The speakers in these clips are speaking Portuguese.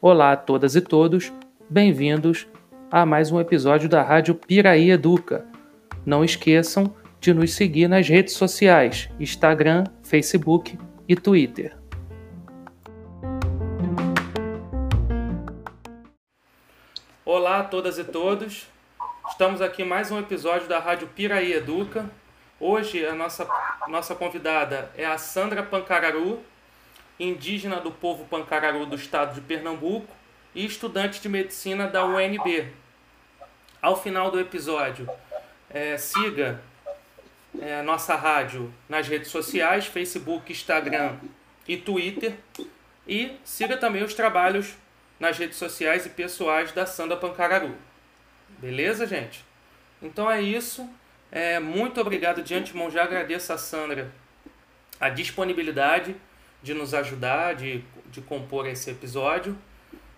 Olá a todas e todos, bem-vindos a mais um episódio da Rádio Piraí Educa. Não esqueçam de nos seguir nas redes sociais: Instagram, Facebook e Twitter. Olá a todas e todos, estamos aqui mais um episódio da Rádio Piraí Educa. Hoje a nossa, nossa convidada é a Sandra Pancararu, indígena do povo Pancararu do estado de Pernambuco e estudante de medicina da UNB. Ao final do episódio, é, siga é, nossa rádio nas redes sociais, Facebook, Instagram e Twitter. E siga também os trabalhos nas redes sociais e pessoais da Sandra Pancararu. Beleza, gente? Então é isso. É, muito obrigado de antemão. Já agradeço a Sandra a disponibilidade de nos ajudar, de, de compor esse episódio.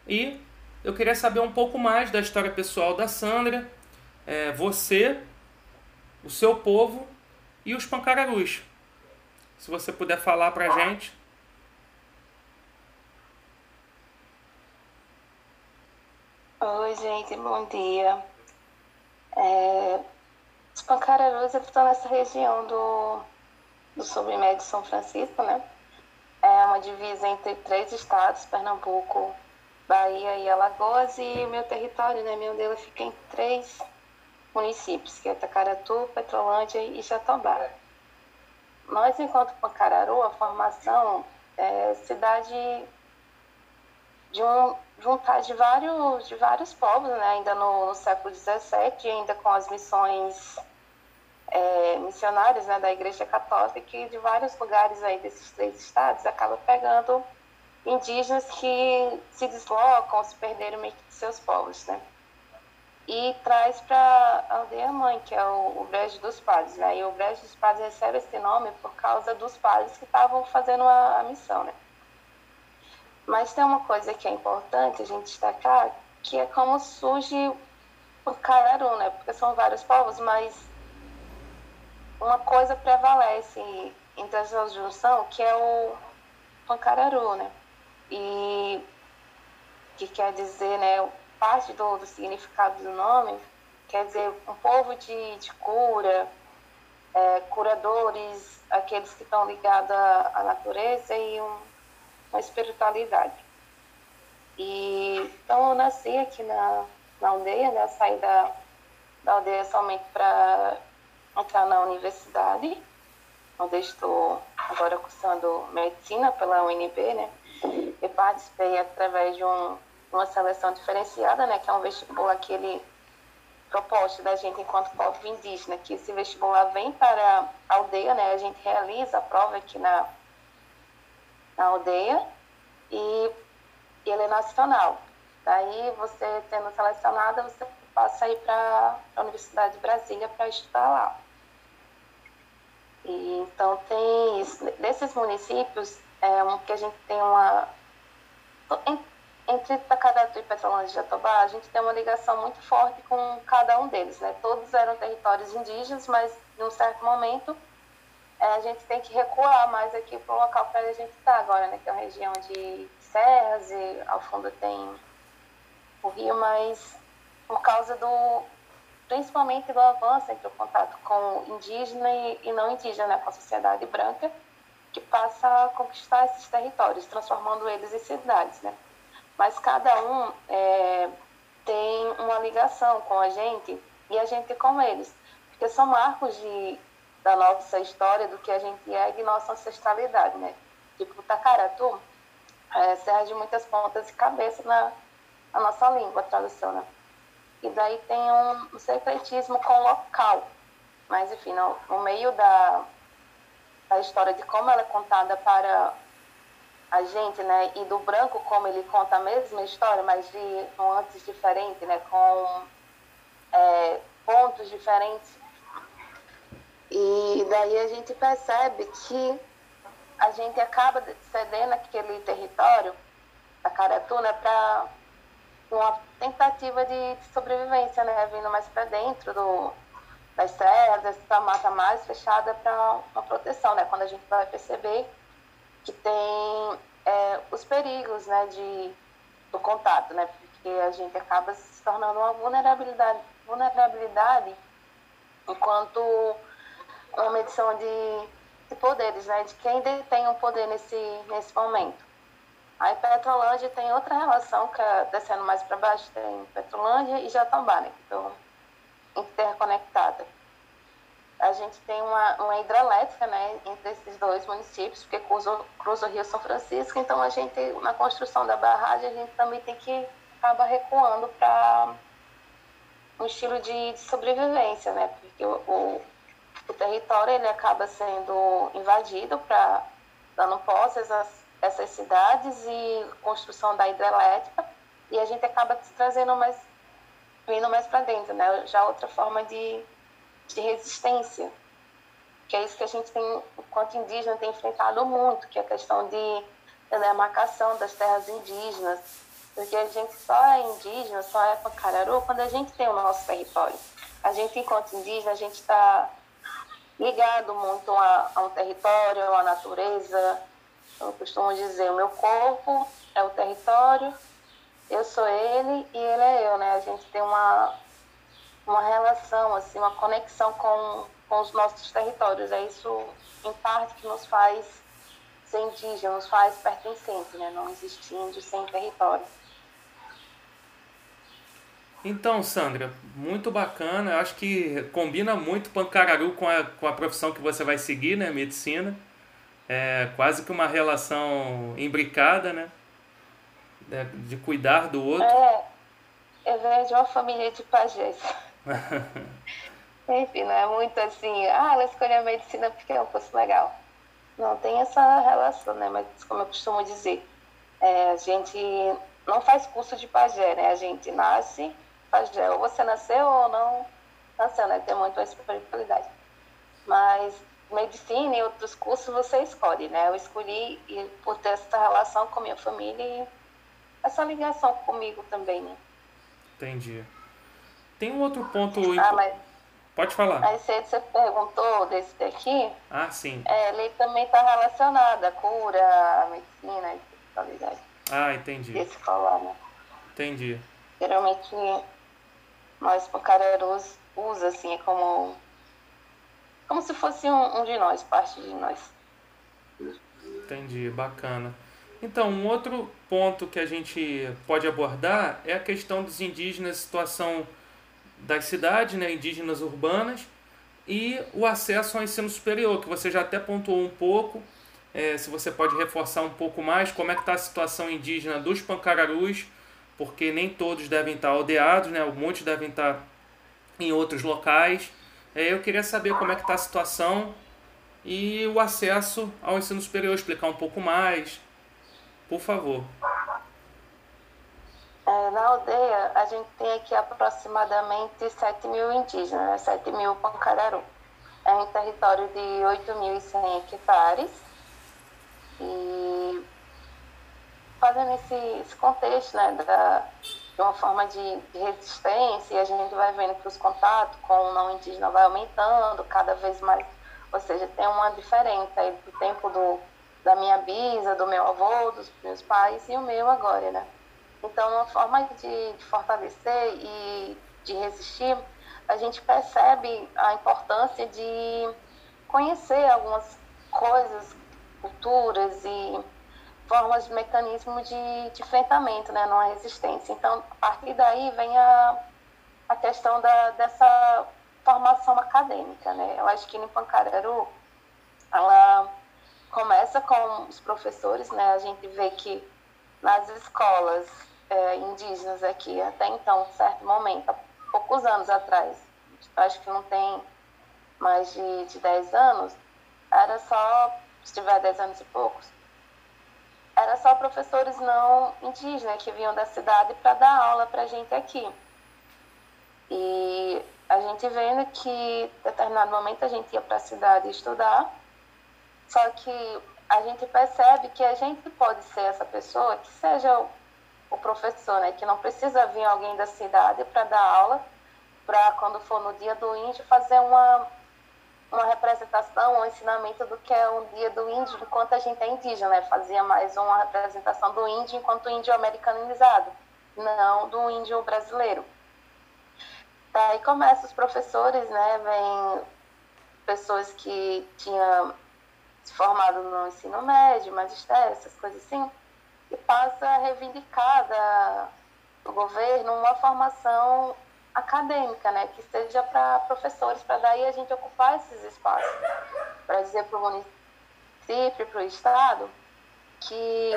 E eu queria saber um pouco mais da história pessoal da Sandra, é, você, o seu povo e os pancararus. Se você puder falar pra gente. Oi, gente, bom dia. É, os pancararus estão nessa região do, do submédio São Francisco, né? É uma divisa entre três estados, Pernambuco, Bahia e Alagoas, e meu território, né, meu dele fica em três municípios, que é Tacaratu, Petrolândia e Jatobá. Nós, enquanto Pancararu, a formação é cidade de um juntar de vários de vários povos, né? ainda no, no século XVII, ainda com as missões é, missionários né, da Igreja Católica, que de vários lugares aí desses três estados acaba pegando indígenas que se deslocam, se perderam meio que de seus povos, né? E traz para a aldeia mãe, que é o, o Brejo dos Padres, né? E o Brejo dos Padres recebe esse nome por causa dos padres que estavam fazendo a, a missão, né? Mas tem uma coisa que é importante a gente destacar, que é como surge o Cararu, né? Porque são vários povos, mas uma coisa prevalece entre essa junção, que é o pancararu, né? E que quer dizer, né, parte do, do significado do nome, quer dizer um povo de, de cura, é, curadores, aqueles que estão ligados à, à natureza e um, uma espiritualidade. E, então eu nasci aqui na, na aldeia, né, saí da, da aldeia somente para entrar na universidade, onde estou agora cursando medicina pela UNB, né? Eu participei através de um, uma seleção diferenciada, né? Que é um vestibular que ele da gente enquanto povo indígena, que esse vestibular vem para a aldeia, né? A gente realiza a prova aqui na, na aldeia e ele é nacional. Daí você tendo selecionado, você passa aí para a Universidade de Brasília para estudar lá. E, então, tem isso. Desses municípios, é, um, que a gente tem uma. Entre Itacadatu e Petrolândia de Jatobá, a gente tem uma ligação muito forte com cada um deles. Né? Todos eram territórios indígenas, mas em um certo momento é, a gente tem que recuar mais aqui para o local para a gente estar tá agora, né? que é uma região de serras e ao fundo tem o rio, mas por causa do, principalmente do avanço entre o contato com indígena e, e não indígena, né, com a sociedade branca, que passa a conquistar esses territórios, transformando eles em cidades. Né? Mas cada um é, tem uma ligação com a gente e a gente com eles, porque são marcos de, da nossa história, do que a gente é e nossa ancestralidade. Né? Tipo, o Tacaratu é, serve de muitas pontas e cabeças na, na nossa língua, a tradução, né? e daí tem um, um secretismo com local. Mas, enfim, no, no meio da, da história de como ela é contada para a gente, né, e do branco como ele conta a mesma história, mas de um antes diferente, né, com é, pontos diferentes. E daí a gente percebe que a gente acaba cedendo aquele território da Caratu, né, para uma tentativa de sobrevivência, né? Vindo mais para dentro do, das serras, dessa mata mais fechada para uma proteção, né? a gente vai perceber que tem é, os perigos né, de, do contato, né? Porque a gente acaba se tornando uma vulnerabilidade, vulnerabilidade enquanto uma medição de, de poderes, né? De quem detém o poder nesse, nesse momento. Aí Petrolândia tem outra relação, que é descendo mais para baixo, tem Petrolândia e Jatobá? Que estão interconectadas a gente tem uma, uma hidrelétrica né, entre esses dois municípios, porque cruza, cruza o Rio São Francisco, então a gente, na construção da barragem, a gente também tem que acabar recuando para um estilo de, de, sobrevivência, né? Porque o, o, o, território ele acaba sendo invadido para dando posse essas, essas cidades e construção da hidrelétrica, e a gente acaba se trazendo mais, vindo mais para dentro, né? Já outra forma de de resistência, que é isso que a gente tem, enquanto indígena, tem enfrentado muito, que é a questão de demarcação das terras indígenas, porque a gente só é indígena, só é Pacararu quando a gente tem o nosso território. A gente, enquanto indígena, a gente está ligado muito a, a um território, uma natureza. Eu costumo dizer, o meu corpo é o território, eu sou ele e ele é eu, né? A gente tem uma, uma relação, assim, uma conexão com, com os nossos territórios. É isso, em parte, que nos faz ser indígena, nos faz pertencente, né? Não existe índio sem território. Então, Sandra, muito bacana. Eu acho que combina muito Pancararu com a, com a profissão que você vai seguir, né? Medicina. É quase que uma relação imbricada, né? De cuidar do outro. É, eu venho de uma família de pajés. Enfim, não é muito assim, ah, ela escolheu a medicina porque é um curso legal. Não tem essa relação, né? Mas como eu costumo dizer, é, a gente não faz curso de pajé, né? A gente nasce pajé. Ou você nasceu ou não nasceu, né? Tem muito essa espiritualidade. Mas medicina e outros cursos você escolhe, né? Eu escolhi e por ter essa relação com minha família e essa ligação comigo também, né? Entendi. Tem um outro ponto. Ah, mas... Pode falar. Aí você, você perguntou desse daqui. Ah, sim. É, ele também está relacionado à cura, à medicina, à espiritualidade. Ah, entendi. Esse falar, né? Entendi. Geralmente nós pancararus usa assim, como como se fosse um, um de nós, parte de nós. Entendi, bacana. Então, um outro ponto que a gente pode abordar é a questão dos indígenas, situação das cidades, né, indígenas urbanas, e o acesso ao ensino superior, que você já até pontuou um pouco, é, se você pode reforçar um pouco mais como é que está a situação indígena dos pancararus, porque nem todos devem estar aldeados, né, muitos devem estar em outros locais. É, eu queria saber como é que está a situação e o acesso ao ensino superior, explicar um pouco mais, por favor. É, na aldeia, a gente tem aqui aproximadamente 7 mil indígenas, 7 né? mil pancararu. É um território de 8.100 hectares. E fazendo esse, esse contexto né, da, de uma forma de, de, resistência, e a gente vai vendo que os contatos com o não indígena vai aumentando cada vez mais. Ou seja, tem uma diferença aí do tempo do, da minha bisa, do meu avô, dos meus pais e o meu agora, né? Então, uma forma de, de fortalecer e de resistir, a gente percebe a importância de conhecer algumas coisas, culturas e formas de mecanismo de, de enfrentamento, né, numa resistência. Então, a partir daí vem a, a questão da, dessa formação acadêmica, né? Eu acho que no Pancararu, ela começa com os professores, né? A gente vê que nas escolas é, indígenas aqui até então, certo momento, há poucos anos atrás, acho que não tem mais de, de 10 anos, era só, se tiver 10 anos e poucos, era só professores não indígenas que vinham da cidade para dar aula para a gente aqui. E a gente vendo que, em determinado momento, a gente ia para a cidade estudar, só que a gente percebe que a gente pode ser essa pessoa que seja o professor, né? Que não precisa vir alguém da cidade para dar aula, para quando for no dia do índio fazer uma uma representação, um ensinamento do que é um dia do índio enquanto a gente é indígena, né? Fazia mais uma representação do índio enquanto índio americanizado, não do índio brasileiro. Daí começa os professores, né? Vem pessoas que tinham se formado no ensino médio, magistério, essas coisas assim, e passa a reivindicar da, do governo uma formação acadêmica, né, que seja para professores, para daí a gente ocupar esses espaços, para dizer para o município, para o Estado, que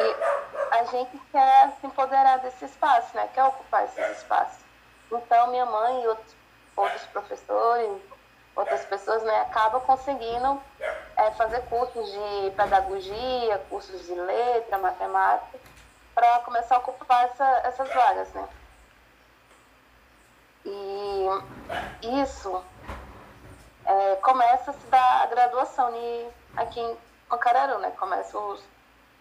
a gente quer se empoderar desse espaço, né, quer ocupar esses espaços. Então, minha mãe e outros, outros professores, outras pessoas, né, acabam conseguindo é, fazer cursos de pedagogia, cursos de letra, matemática, para começar a ocupar essa, essas vagas, né. E isso é, começa a se dar a graduação e aqui em Pancararu, né? Começam os,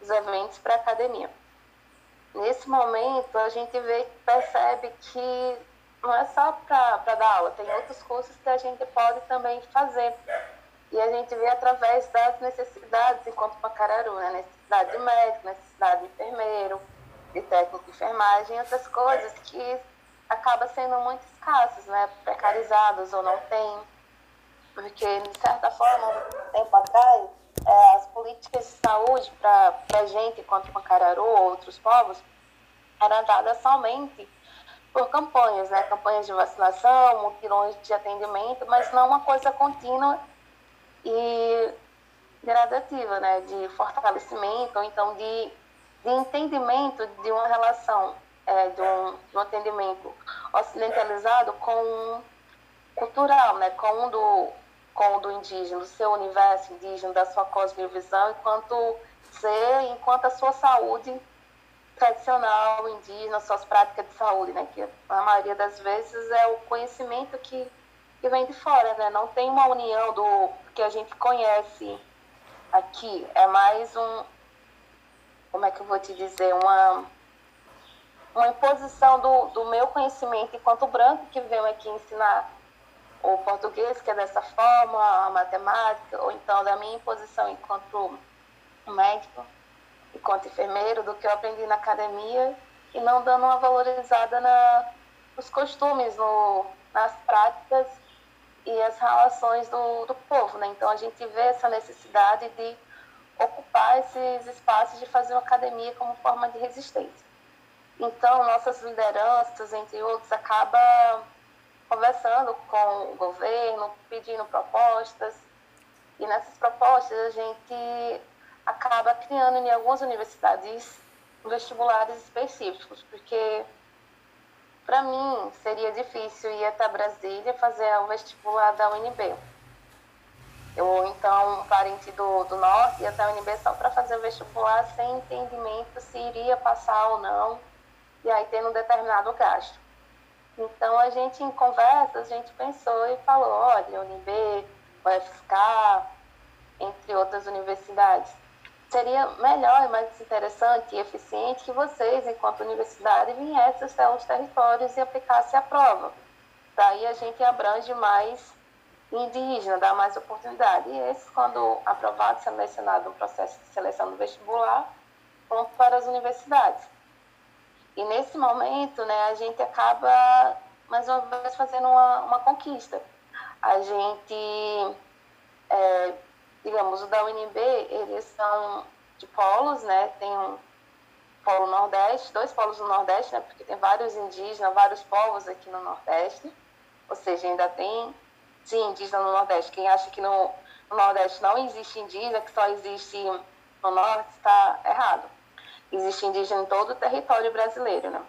os eventos para academia. Nesse momento, a gente vê, percebe que não é só para dar aula, tem outros cursos que a gente pode também fazer. E a gente vê através das necessidades enquanto Pacararu, né? necessidade de médico, necessidade de enfermeiro, de técnico de enfermagem, outras coisas que acaba sendo muito escassos, né? Precarizados ou não tem. Porque, de certa forma, um tempo atrás, é, as políticas de saúde para a gente, enquanto Macararu ou outros povos, eram dadas somente por campanhas, né? Campanhas de vacinação, mutirões de atendimento, mas não uma coisa contínua e gradativa, né? De fortalecimento ou então de, de entendimento de uma relação é, de, um, atendimento ocidentalizado com um cultural, né, com um do, com um do indígena, do seu universo indígena, da sua cosmovisão, enquanto ser, enquanto a sua saúde tradicional indígena, suas práticas de saúde, né, que a maioria das vezes é o conhecimento que, que vem de fora, né, não tem uma união do que a gente conhece aqui, é mais um, como é que eu vou te dizer, uma uma imposição do, do meu conhecimento enquanto branco que veio aqui ensinar o português, que é dessa forma, a matemática, ou então da minha imposição enquanto médico, enquanto enfermeiro, do que eu aprendi na academia, e não dando uma valorizada na, nos costumes, no, nas práticas e as relações do, do povo. Né? Então a gente vê essa necessidade de ocupar esses espaços de fazer uma academia como forma de resistência. Então, nossas lideranças, entre outros, acaba conversando com o governo, pedindo propostas. E nessas propostas a gente acaba criando em algumas universidades vestibulares específicos, porque para mim seria difícil ir até Brasília fazer o vestibular da UNB. Eu, então, um parente do, do norte ia até a UNB só para fazer o vestibular sem entendimento se iria passar ou não e aí tendo um determinado gasto. Então, a gente, em conversa, a gente pensou e falou, olha, UNB, UFSC, entre outras universidades, seria melhor e mais interessante e eficiente que vocês, enquanto universidade, viessem até os territórios e aplicassem a prova. Daí a gente abrange mais indígena, dá mais oportunidade. E esses, quando aprovados, selecionados no processo de seleção do vestibular, vão para as universidades. E nesse momento, né, a gente acaba, mais uma vez, fazendo uma, uma conquista. A gente, é, digamos, o da UNB, eles são de polos, né, tem um polo Nordeste, dois polos no Nordeste, né, porque tem vários indígenas, vários povos aqui no Nordeste, ou seja, ainda tem, sim, indígena no Nordeste. Quem acha que no, no Nordeste não existe indígena, que só existe no Norte, está errado existe indígena em todo o território brasileiro, né?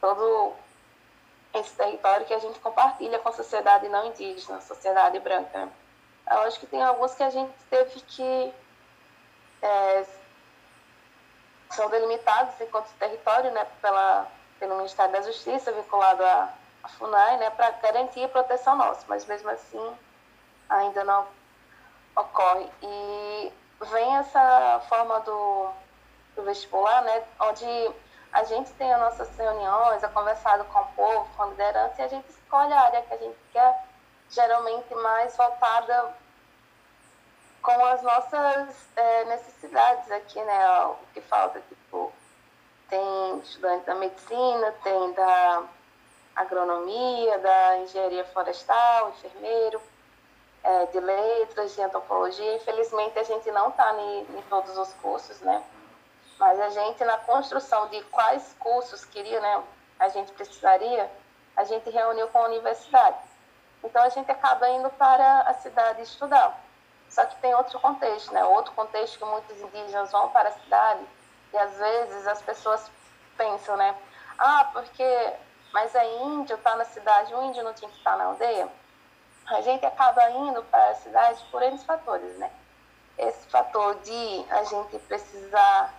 Todo esse território que a gente compartilha com a sociedade não indígena, sociedade branca. Né? Eu acho que tem alguns que a gente teve que é, são delimitados enquanto território, né, pela pelo Ministério da Justiça vinculado à, à FUNAI, né, para garantir a proteção nossa, mas mesmo assim ainda não ocorre. E vem essa forma do do vestibular, né, onde a gente tem as nossas reuniões, é conversado com o povo, com a liderança, e a gente escolhe a área que a gente quer, geralmente mais voltada com as nossas é, necessidades aqui, né? O que falta, tipo, tem estudante da medicina, tem da agronomia, da engenharia florestal, enfermeiro, é, de letras, de antropologia. Infelizmente, a gente não está em todos os cursos, né? Mas a gente, na construção de quais cursos queria, né, a gente precisaria, a gente reuniu com a universidade. Então, a gente acaba indo para a cidade estudar. Só que tem outro contexto, né? Outro contexto que muitos indígenas vão para a cidade e, às vezes, as pessoas pensam, né? Ah, porque... Mas é índio, está na cidade, o índio não tinha que estar na aldeia? A gente acaba indo para a cidade por esses fatores, né? Esse fator de a gente precisar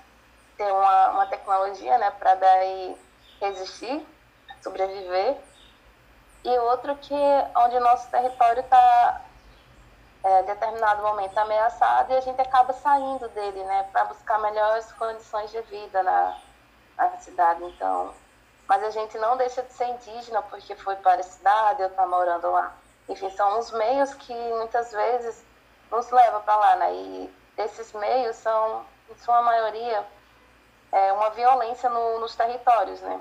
ter uma, uma tecnologia, né, para daí resistir, sobreviver, e outro que onde o nosso território está é, determinado momento ameaçado e a gente acaba saindo dele, né, para buscar melhores condições de vida na, na cidade. Então, mas a gente não deixa de ser indígena porque foi para a cidade ou está morando lá. Enfim, são os meios que muitas vezes nos levam para lá, né? E esses meios são, em sua maioria, é, uma violência no, nos territórios, né?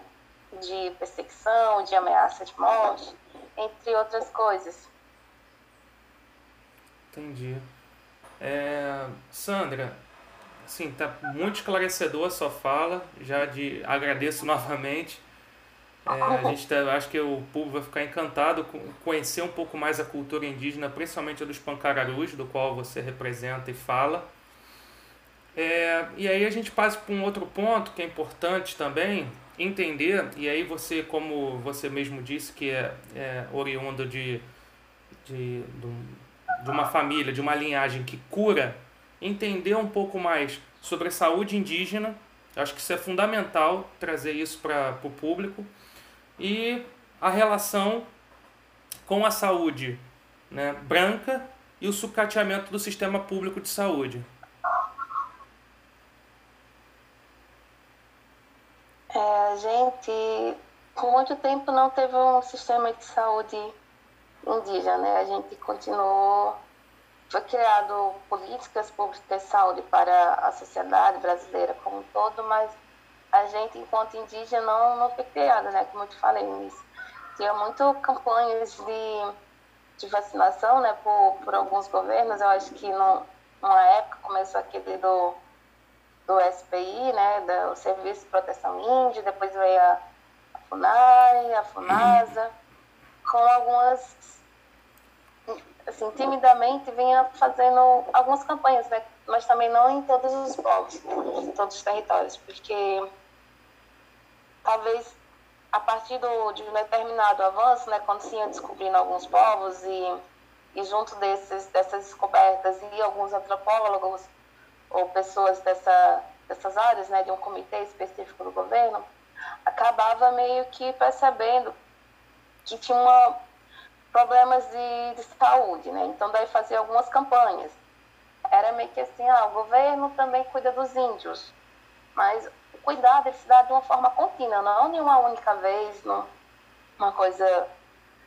De perseguição, de ameaça de morte, entre outras coisas. Entendi. É, Sandra, assim, tá muito esclarecedor a sua fala, já de agradeço novamente. É, a gente tá, acho que o público vai ficar encantado com conhecer um pouco mais a cultura indígena, principalmente a dos pancararus, do qual você representa e fala. É, e aí a gente passa para um outro ponto que é importante também entender, e aí você, como você mesmo disse, que é, é oriundo de, de, de uma família, de uma linhagem que cura, entender um pouco mais sobre a saúde indígena. Acho que isso é fundamental trazer isso para o público. E a relação com a saúde né, branca e o sucateamento do sistema público de saúde. É, a gente, por muito tempo, não teve um sistema de saúde indígena, né? A gente continuou, foi criado políticas públicas de saúde para a sociedade brasileira como um todo, mas a gente, enquanto indígena, não, não foi criada, né? Como eu te falei nisso. Tinha muito campanhas de, de vacinação, né? Por, por alguns governos, eu acho que no, numa época começou aquele do do SPI, né, do Serviço de Proteção Índia, depois veio a, a FUNAI, a FUNASA, com algumas, assim, timidamente vinha fazendo algumas campanhas, né, mas também não em todos os povos, em todos os territórios, porque talvez a partir do, de um determinado avanço, né, quando se ia descobrindo alguns povos e, e junto desses, dessas descobertas e alguns antropólogos ou pessoas dessa, dessas áreas, né, de um comitê específico do governo, acabava meio que percebendo que tinha problemas de, de saúde, né? Então daí fazia algumas campanhas. Era meio que assim, ah, o governo também cuida dos índios, mas o cuidado ele se dá de uma forma contínua, não em uma única vez, não, uma coisa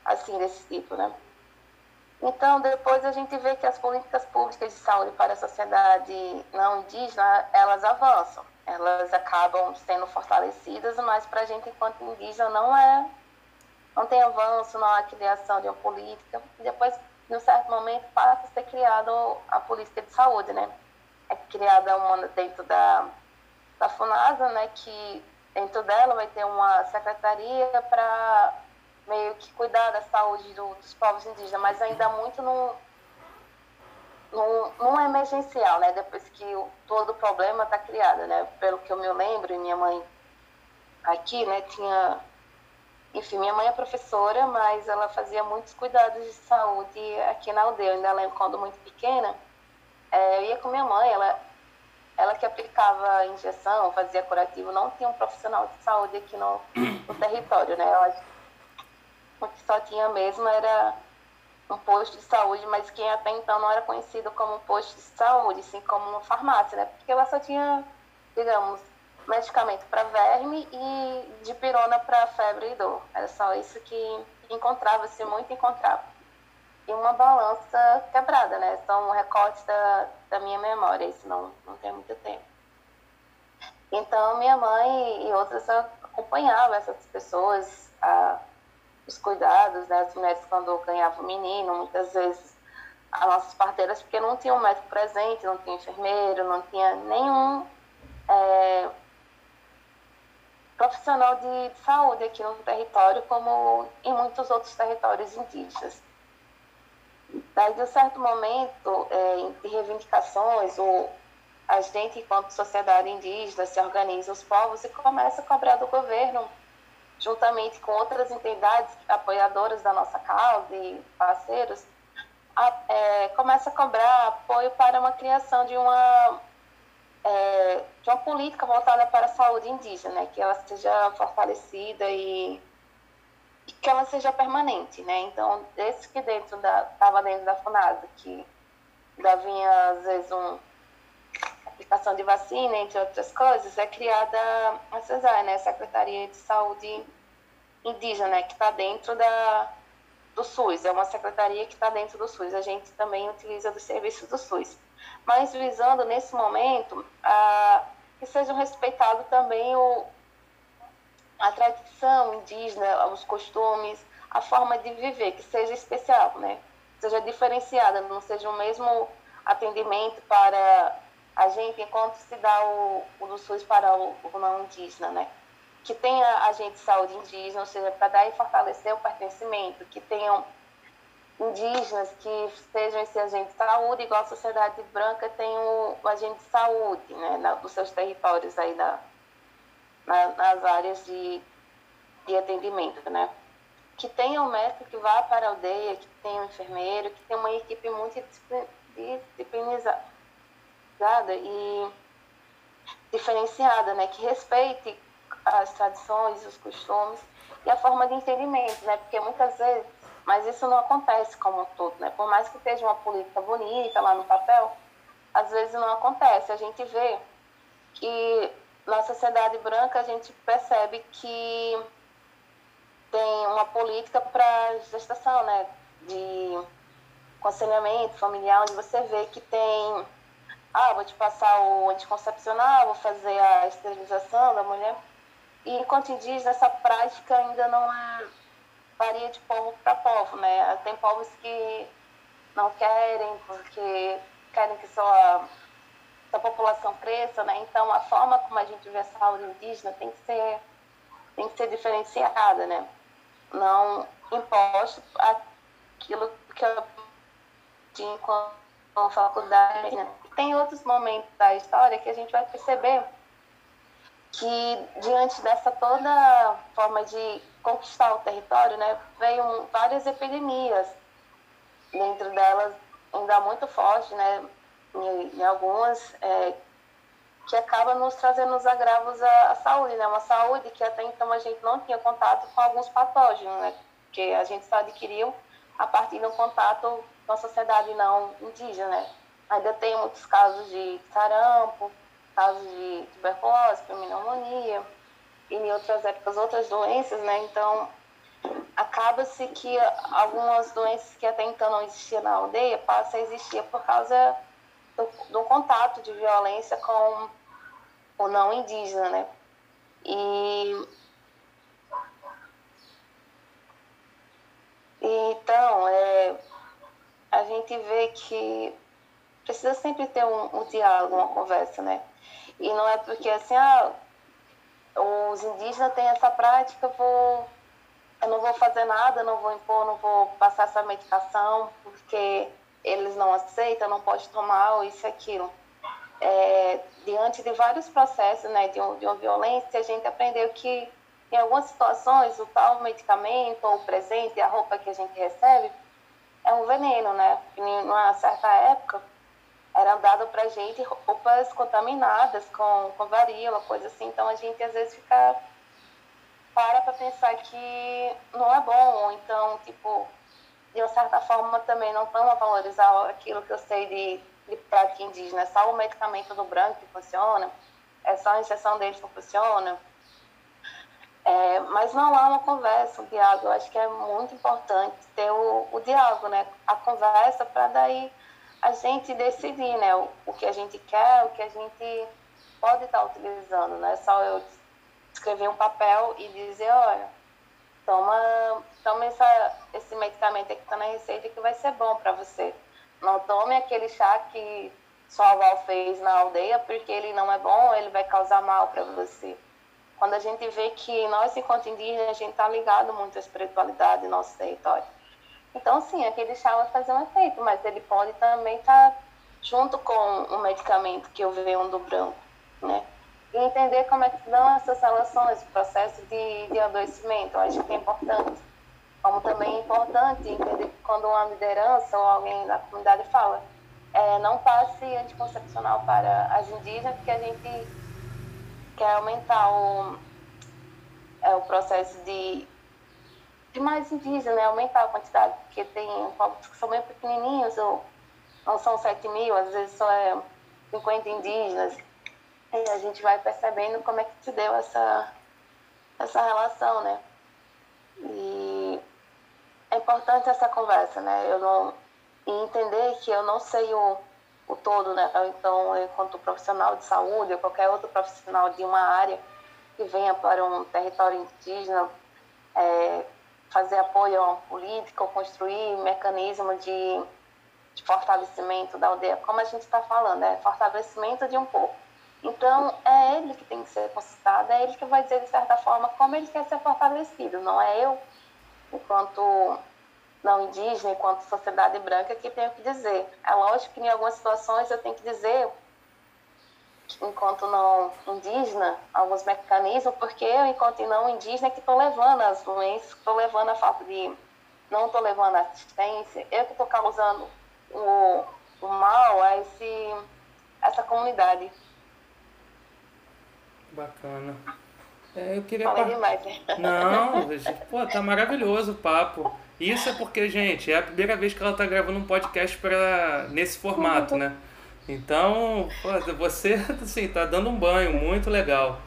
assim desse tipo, né? Então, depois a gente vê que as políticas públicas de saúde para a sociedade não indígena, elas avançam, elas acabam sendo fortalecidas, mas para a gente, enquanto indígena, não é, não tem avanço, não há criação de uma política. Depois, em um certo momento, passa a ser criada a política de saúde, né? É criada uma dentro da, da FUNASA, né, que dentro dela vai ter uma secretaria para meio que cuidar da saúde do, dos povos indígenas, mas ainda muito no, no, no emergencial, né? Depois que o, todo o problema está criado, né? Pelo que eu me lembro, e minha mãe aqui, né, tinha... Enfim, minha mãe é professora, mas ela fazia muitos cuidados de saúde aqui na aldeia. Eu ainda lembro quando muito pequena, é, eu ia com minha mãe, ela, ela que aplicava injeção, fazia curativo, não tinha um profissional de saúde aqui no, no território, né? Eu o que só tinha mesmo era um posto de saúde, mas que até então não era conhecido como um posto de saúde, sim como uma farmácia, né? Porque ela só tinha, digamos, medicamento para verme e de pirona para febre e dor. Era só isso que encontrava-se muito encontrava. e uma balança quebrada, né? São recortes da, da minha memória, isso não, não tem muito tempo. Então, minha mãe e outras acompanhavam essas pessoas, a, os cuidados das né? mulheres quando ganhavam menino, muitas vezes as nossas parteiras, porque não tinha um médico presente, não tinha enfermeiro, não tinha nenhum é, profissional de saúde aqui no território, como em muitos outros territórios indígenas. Daí, de um certo momento é, de reivindicações, o, a gente, enquanto sociedade indígena, se organiza os povos e começa a cobrar do governo, juntamente com outras entidades apoiadoras da nossa causa e parceiros, a, é, começa a cobrar apoio para uma criação de uma, é, de uma política voltada para a saúde indígena, que ela seja fortalecida e que ela seja permanente, né? Então, esse que dentro da estava dentro da FUNASA, que ainda vinha às vezes um aplicação de vacina, entre outras coisas, é criada a CESAI, né? Secretaria de Saúde Indígena, né? que está dentro da do SUS, é uma secretaria que está dentro do SUS. A gente também utiliza dos serviços do SUS. Mas visando nesse momento a, que sejam respeitados também o, a tradição indígena, os costumes, a forma de viver, que seja especial, né? Seja diferenciada, não seja o mesmo atendimento para a gente enquanto se dá o, o do SUS para o, o não indígena, né? Que tenha agente de saúde indígena, ou seja, para dar e fortalecer o pertencimento, que tenham indígenas que sejam esse agente de saúde, igual a sociedade branca tem o, o agente de saúde, né, na, nos seus territórios aí na, na, nas áreas de, de atendimento, né? Que tenha um médico que vá para a aldeia, que tenha um enfermeiro, que tenha uma equipe muito disciplinizada e diferenciada, né? Que respeite as tradições, os costumes e a forma de entendimento, né? Porque muitas vezes, mas isso não acontece como um todo, né? Por mais que esteja uma política bonita lá no papel, às vezes não acontece. A gente vê que na sociedade branca a gente percebe que tem uma política para gestação, né? De aconselhamento familiar, onde você vê que tem, ah, vou te passar o anticoncepcional, vou fazer a esterilização da mulher. E enquanto indígena, essa prática ainda não é, varia de povo para povo, né? Tem povos que não querem, porque querem que só a população cresça, né? Então a forma como a gente vê a saúde indígena tem que ser tem que ser diferenciada, né? Não imposto aquilo que eu tinha com faculdade. Né? Tem outros momentos da história que a gente vai perceber que diante dessa toda forma de conquistar o território, né, veio várias epidemias, dentro delas ainda muito forte, né, em, em algumas, é, que acaba nos trazendo os agravos à, à, saúde, né? Uma saúde que até então a gente não tinha contato com alguns patógenos, né? Que a gente só adquiriu a partir do contato com a sociedade não indígena, né? Ainda tem muitos casos de sarampo, casos de tuberculose, pneumonia, e em outras épocas outras doenças, né? Então, acaba-se que algumas doenças que até então não existiam na aldeia passam a existir por causa do, do contato de violência com o não indígena, né? E, então, é, a gente vê que precisa sempre ter um, um, diálogo, uma conversa, né? E não é porque assim, ah, os indígenas têm essa prática, eu, vou, eu não vou fazer nada, não vou impor, não vou passar essa medicação, porque eles não aceitam, não pode tomar ou isso e aquilo. É, diante de vários processos né, de, de uma violência, a gente aprendeu que em algumas situações o tal medicamento ou o presente, a roupa que a gente recebe, é um veneno, né? Em uma certa época, eram dadas para gente roupas contaminadas com, com varíola, coisa assim. Então a gente às vezes fica para para pensar que não é bom, então, tipo, de uma certa forma, também não estão a valorizar aquilo que eu sei de, de prática indígena. É só o medicamento do branco que funciona, é só a injeção deles que funciona. É, mas não há uma conversa, um diálogo. Eu acho que é muito importante ter o, o diálogo, né? A conversa para daí a gente decidir, né? O, o, que a gente quer, o que a gente pode estar utilizando, né? Só eu escrever um papel e dizer, olha, toma, toma essa, esse medicamento que está na receita que vai ser bom para você. Não tome aquele chá que sua avó fez na aldeia porque ele não é bom, ele vai causar mal para você. Quando a gente vê que nós, enquanto indígenas, a gente está ligado muito à espiritualidade do nosso território. Então, sim, aquele chá vai fazer um efeito, mas ele pode também estar tá junto com o medicamento que eu venho do branco, né? E entender como é que dão essas relações, o processo de, de adoecimento, eu acho que é importante. Como também é importante entender que quando uma liderança ou alguém da comunidade fala, é, não passe anticoncepcional para as indígenas, porque a gente quer aumentar o, é, o processo de, de mais indígenas, né? aumentar a quantidade, porque tem povos que são bem pequenininhos, ou não são 7 mil, às vezes só é 50 indígenas. E a gente vai percebendo como é que se deu essa, essa relação, né? E é importante essa conversa, né? Eu não, e entender que eu não sei o, o todo, né? Então, enquanto profissional de saúde ou qualquer outro profissional de uma área que venha para um território indígena é, fazer apoio a uma política ou construir mecanismo de, de fortalecimento da aldeia, como a gente está falando, é fortalecimento de um povo. Então, é ele que tem que ser consultado, é ele que vai dizer, de certa forma, como ele quer ser fortalecido, não é eu, enquanto não indígena, enquanto sociedade branca, que tenho que dizer. É lógico que em algumas situações eu tenho que dizer, enquanto não indígena, alguns mecanismos, porque eu, enquanto não indígena, que estou levando as doenças, estou levando a falta de. não estou levando assistência, eu que estou causando o, o mal a esse, essa comunidade. Bacana. É, eu queria. Falei demais, né? Não, pô, tá maravilhoso o papo. Isso é porque, gente, é a primeira vez que ela tá gravando um podcast pra, nesse formato, né? Então, você assim, tá dando um banho muito legal.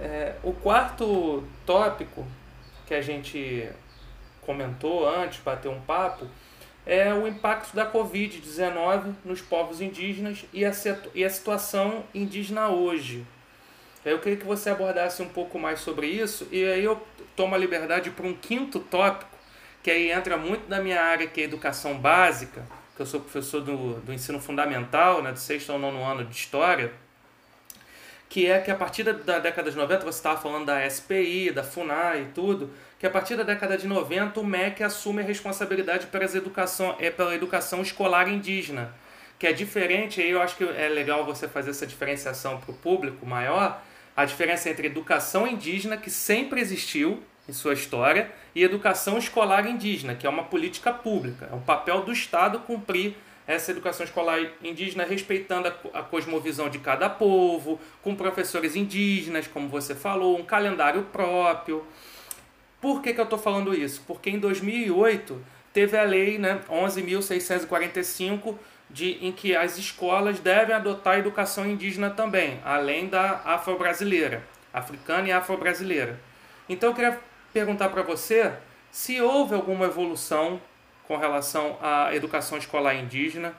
É, o quarto tópico que a gente comentou antes, bateu um papo, é o impacto da Covid-19 nos povos indígenas e a, e a situação indígena hoje. Eu queria que você abordasse um pouco mais sobre isso e aí eu tomo a liberdade para um quinto tópico, que aí entra muito da minha área, que é educação básica, que eu sou professor do, do ensino fundamental, né, do sexto ao nono ano de História, que é que a partir da, da década de 90, você estava falando da SPI, da FUNAI e tudo, que a partir da década de 90 o MEC assume a responsabilidade pela educação, é, pela educação escolar indígena, que é diferente, aí eu acho que é legal você fazer essa diferenciação para o público maior, a diferença entre educação indígena, que sempre existiu, sua história, e educação escolar indígena, que é uma política pública. É um papel do Estado cumprir essa educação escolar indígena, respeitando a, a cosmovisão de cada povo, com professores indígenas, como você falou, um calendário próprio. Por que, que eu estou falando isso? Porque em 2008 teve a lei né, 11.645, de, em que as escolas devem adotar a educação indígena também, além da afro-brasileira, africana e afro-brasileira. Então eu queria perguntar para você se houve alguma evolução com relação à educação escolar indígena,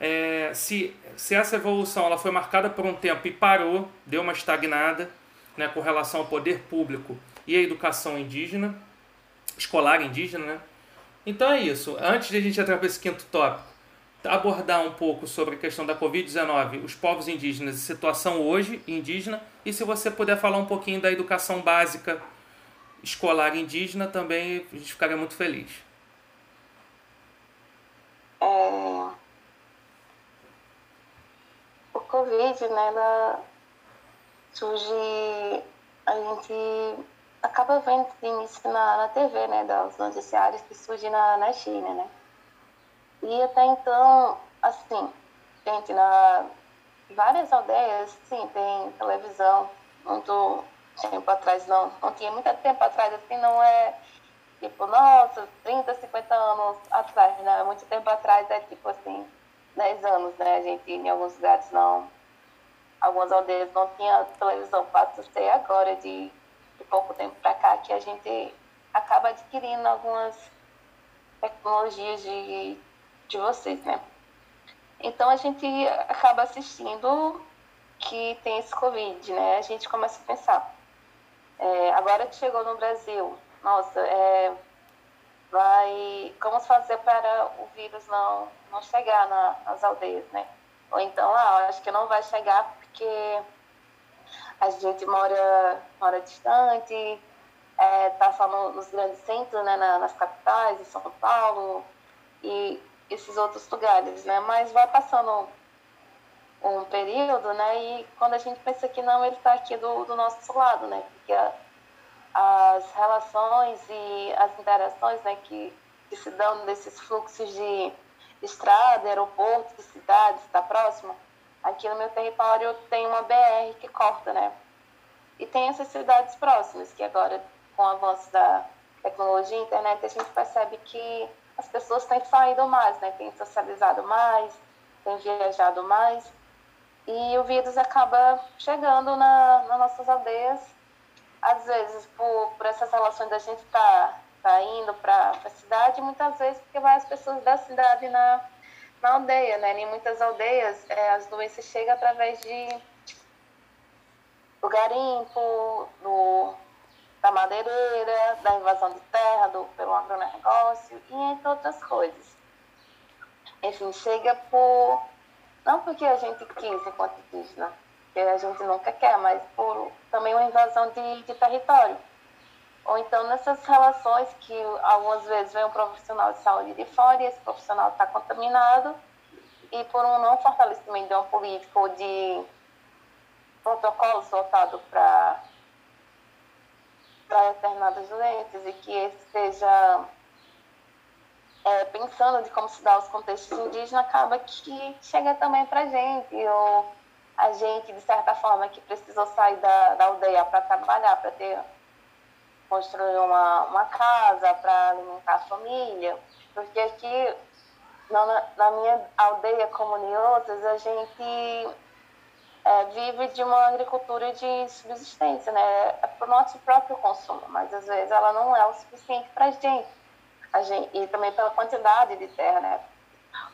é, se, se essa evolução ela foi marcada por um tempo e parou, deu uma estagnada né, com relação ao poder público e à educação indígena, escolar indígena, né? Então é isso. Antes de a gente entrar para esse quinto tópico, abordar um pouco sobre a questão da Covid-19, os povos indígenas e situação hoje indígena, e se você puder falar um pouquinho da educação básica escolar indígena também a gente ficaria muito feliz. É... O Covid, né, ela surge, a gente acaba vendo início na, na TV, né, dos noticiários que surge na, na China, né. E até então, assim, gente, na várias aldeias, sim, tem televisão muito tempo atrás, não, não tinha muito tempo atrás, assim, não é tipo, nossa, 30, 50 anos atrás, né? Muito tempo atrás é tipo assim, 10 anos, né? A gente em alguns lugares não, algumas aldeias não tinha televisão para ter agora de, de pouco tempo para cá que a gente acaba adquirindo algumas tecnologias de, de vocês, né? Então a gente acaba assistindo que tem esse Covid, né? A gente começa a pensar, é, agora que chegou no Brasil, nossa, é, vai, como fazer para o vírus não, não chegar na, nas aldeias, né? Ou então, ah, acho que não vai chegar porque a gente mora, mora distante, é, tá só no, nos grandes centros, né, na, nas capitais, em São Paulo e esses outros lugares, né? Mas vai passando um período, né? E quando a gente pensa que não, ele está aqui do, do nosso lado, né? Porque a, as relações e as interações, né, que, que se dão nesses fluxos de estrada, aeroporto, de cidades, está próximo. Aqui no meu território tem uma BR que corta, né? E tem essas cidades próximas, que agora, com o avanço da tecnologia e internet, a gente percebe que as pessoas têm saído mais, né? Têm socializado mais, têm viajado mais. E o vírus acaba chegando na, nas nossas aldeias, às vezes por, por essas relações da gente estar tá, tá indo para a cidade, muitas vezes porque vai as pessoas da cidade na, na aldeia, né? Em muitas aldeias é, as doenças chegam através de do garimpo, do, da madeireira, da invasão de terra, do, pelo agronegócio e entre outras coisas. Enfim, chega por. Não porque a gente quis enquanto indígena, que a gente nunca quer, mas por também uma invasão de, de território. Ou então nessas relações que algumas vezes vem um profissional de saúde de fora e esse profissional está contaminado e por um não fortalecimento de uma política ou de protocolos voltados para determinadas doenças e que esse seja é, pensando de como se dá os contextos indígenas, acaba que chega também para gente, ou a gente, de certa forma, que precisou sair da, da aldeia para trabalhar, para ter construir uma, uma casa, para alimentar a família, porque aqui na, na minha aldeia, outras, a gente é, vive de uma agricultura de subsistência, né? É para o nosso próprio consumo, mas às vezes ela não é o suficiente para a gente. Gente. E também pela quantidade de terra, né?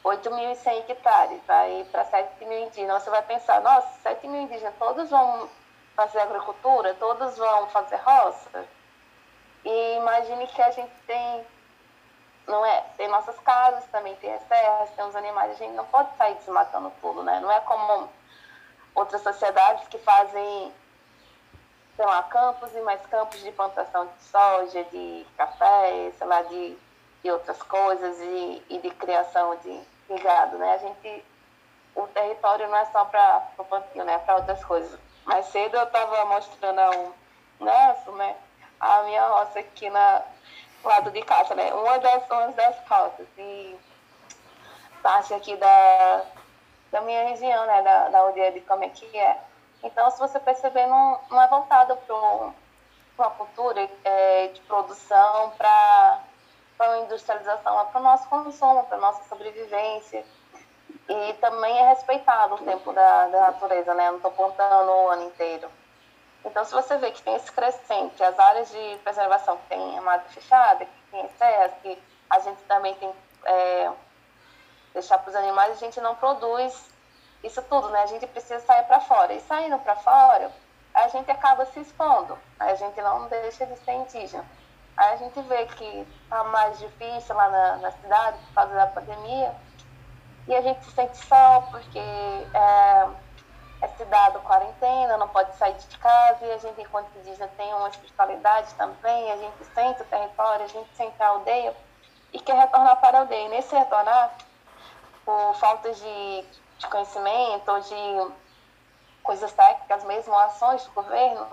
8.100 hectares, aí para 7 mil indígenas. Você vai pensar, nossa, 7 mil indígenas, todos vão fazer agricultura, todos vão fazer roça. E imagine que a gente tem, não é? Tem nossas casas, também tem as terras, tem os animais, a gente não pode sair desmatando tudo, né? Não é como outras sociedades que fazem, sei lá, campos e mais campos de plantação de soja, de café, sei lá, de outras coisas e, e de criação de, de, gado, né? A gente, o território não é só para o plantio, né? Para outras coisas. Mais cedo eu estava mostrando ao Nelson, né? A minha roça aqui na lado de casa, né? Uma das uma das roças e parte aqui da, da minha região, né? Da, da aldeia de como é que é. Então, se você perceber, não, não é voltado para uma cultura é, de produção para para a industrialização, é para o nosso consumo, para a nossa sobrevivência. E também é respeitado o tempo da, da natureza, né? Não estou contando o ano inteiro. Então, se você vê que tem esse crescente, as áreas de preservação que tem a mata fechada, que tem serras, que a gente também tem é, deixar para os animais, a gente não produz isso tudo, né? A gente precisa sair para fora. E saindo para fora, a gente acaba se expondo. A gente não deixa de ser indígena. Aí a gente vê que tá mais difícil lá na, na cidade por causa da pandemia. E a gente se sente só porque é, é cidade quarentena, não pode sair de casa. E a gente, enquanto indígena, tem uma espiritualidade também. A gente sente o território, a gente sente a aldeia e quer retornar para a aldeia. E nesse retornar, por falta de, de conhecimento ou de coisas técnicas mesmo, ações do governo,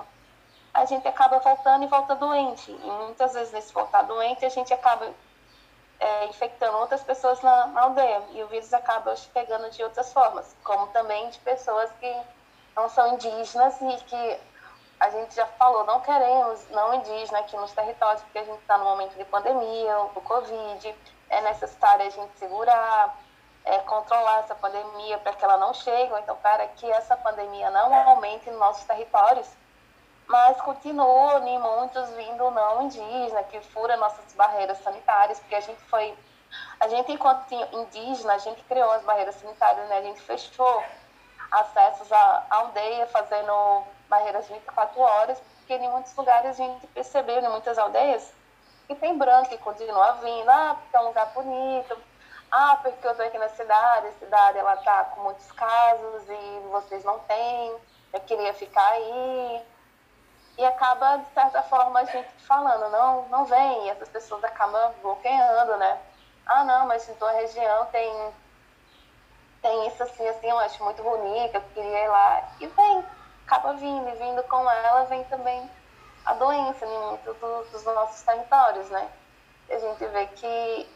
a gente acaba voltando e volta doente. E muitas vezes, nesse voltar doente, a gente acaba é, infectando outras pessoas na, na, aldeia. E o vírus acaba pegando de outras formas, como também de pessoas que não são indígenas e que a gente já falou, não queremos não indígena aqui nos territórios, porque a gente está no momento de pandemia, do Covid, é necessário a gente segurar, é, controlar essa pandemia para que ela não chegue, então para que essa pandemia não aumente nos nossos territórios mas continuam em muitos vindo não indígena, que fura nossas barreiras sanitárias, porque a gente foi, a gente enquanto indígena, a gente criou as barreiras sanitárias, né? A gente fechou acessos à aldeia, fazendo barreiras 24 horas, porque em muitos lugares a gente percebeu, em muitas aldeias, que tem branco e continua vindo, ah, porque é um lugar bonito, ah, porque eu estou aqui na cidade, a cidade ela tá com muitos casos e vocês não têm, eu queria ficar aí, e acaba, de certa forma, a gente falando, não, não vem, e essas pessoas acabam bloqueando, né? Ah, não, mas em tua região tem, tem isso assim, assim, eu acho muito bonito, eu queria ir lá. E vem, acaba vindo, e vindo com ela vem também a doença em muitos dos nossos territórios, né? A gente vê que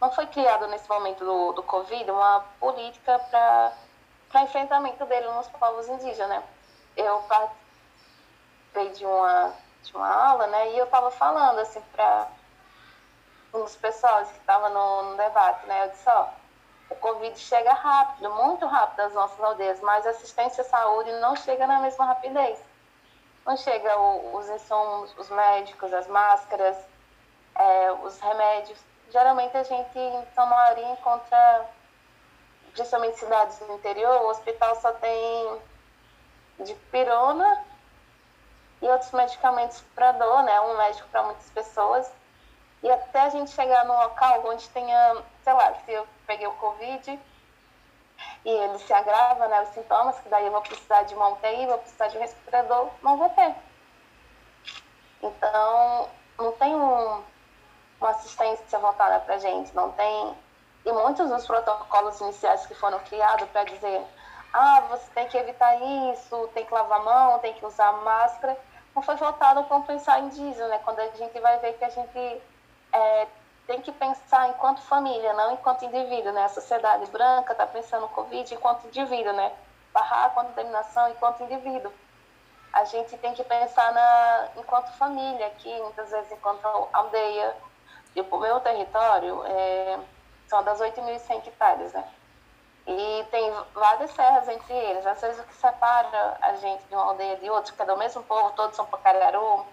não foi criado nesse momento do, do Covid uma política para enfrentamento dele nos povos indígenas, né? Eu participei de uma, de uma aula, né? E eu estava falando, assim, para um dos pessoas que estava no, no, debate, né? Eu disse, ó, o Covid chega rápido, muito rápido às nossas aldeias, mas a assistência à saúde não chega na mesma rapidez. Não chega o, os insumos, os médicos, as máscaras, é, os remédios. Geralmente a gente, em São Maria, encontra, principalmente cidades do interior, o hospital só tem de pirona e outros medicamentos para dor, né? Um médico para muitas pessoas. E até a gente chegar num local onde tenha, sei lá, se eu peguei o Covid e ele se agrava, né, os sintomas, que daí eu vou precisar de uma UTI, vou precisar de um respirador, não vou ter. Então, não tem um, uma assistência voltada para gente, não tem. E muitos dos protocolos iniciais que foram criados para dizer, ah, você tem que evitar isso, tem que lavar a mão, tem que usar máscara, não foi voltado para pensar em diesel, né? Quando a gente vai ver que a gente é, tem que pensar enquanto família, não enquanto indivíduo, né? A sociedade branca está pensando no Covid enquanto indivíduo, né? Barrar a contaminação enquanto indivíduo. A gente tem que pensar na, enquanto família aqui, muitas vezes enquanto aldeia. Tipo, o meu território é, são das 8.100 hectares, né? E tem várias serras entre eles. Às vezes o que separa a gente de uma aldeia de outra, que é do mesmo povo, todos são Pacararu,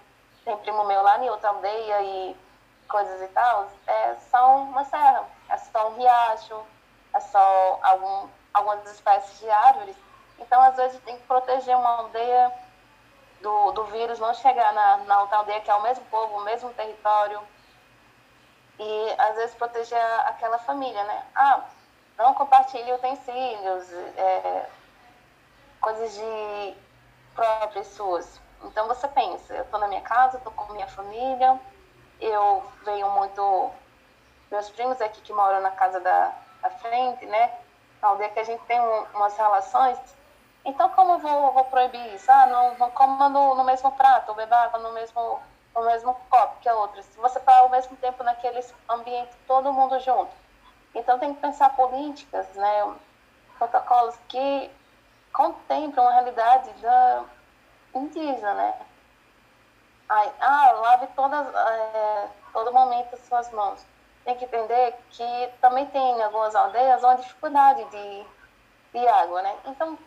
tem primo meu lá em outra aldeia e coisas e tal, é só uma serra, é só um riacho, é só algum, algumas espécies de árvores. Então, às vezes, tem que proteger uma aldeia do, do vírus não chegar na, na outra aldeia, que é o mesmo povo, o mesmo território. E, às vezes, proteger aquela família, né? Ah, não compartilhe utensílios, é, coisas de próprias suas. Então, você pensa, eu estou na minha casa, estou com minha família, eu venho muito. Meus primos aqui que moram na casa da, da frente, né? Na aldeia que a gente tem um, umas relações. Então, como eu vou, vou proibir isso? Ah, não, não coma no, no mesmo prato, ou beba água no mesmo, no mesmo copo que a outra. Se você está ao mesmo tempo naquele ambiente, todo mundo junto. Então, tem que pensar políticas, né? Protocolos que contemplam a realidade da indígena, né? Ai, ah, lave todas, é, todo momento as suas mãos. Tem que entender que também tem algumas aldeias uma dificuldade de, de água, né? Então,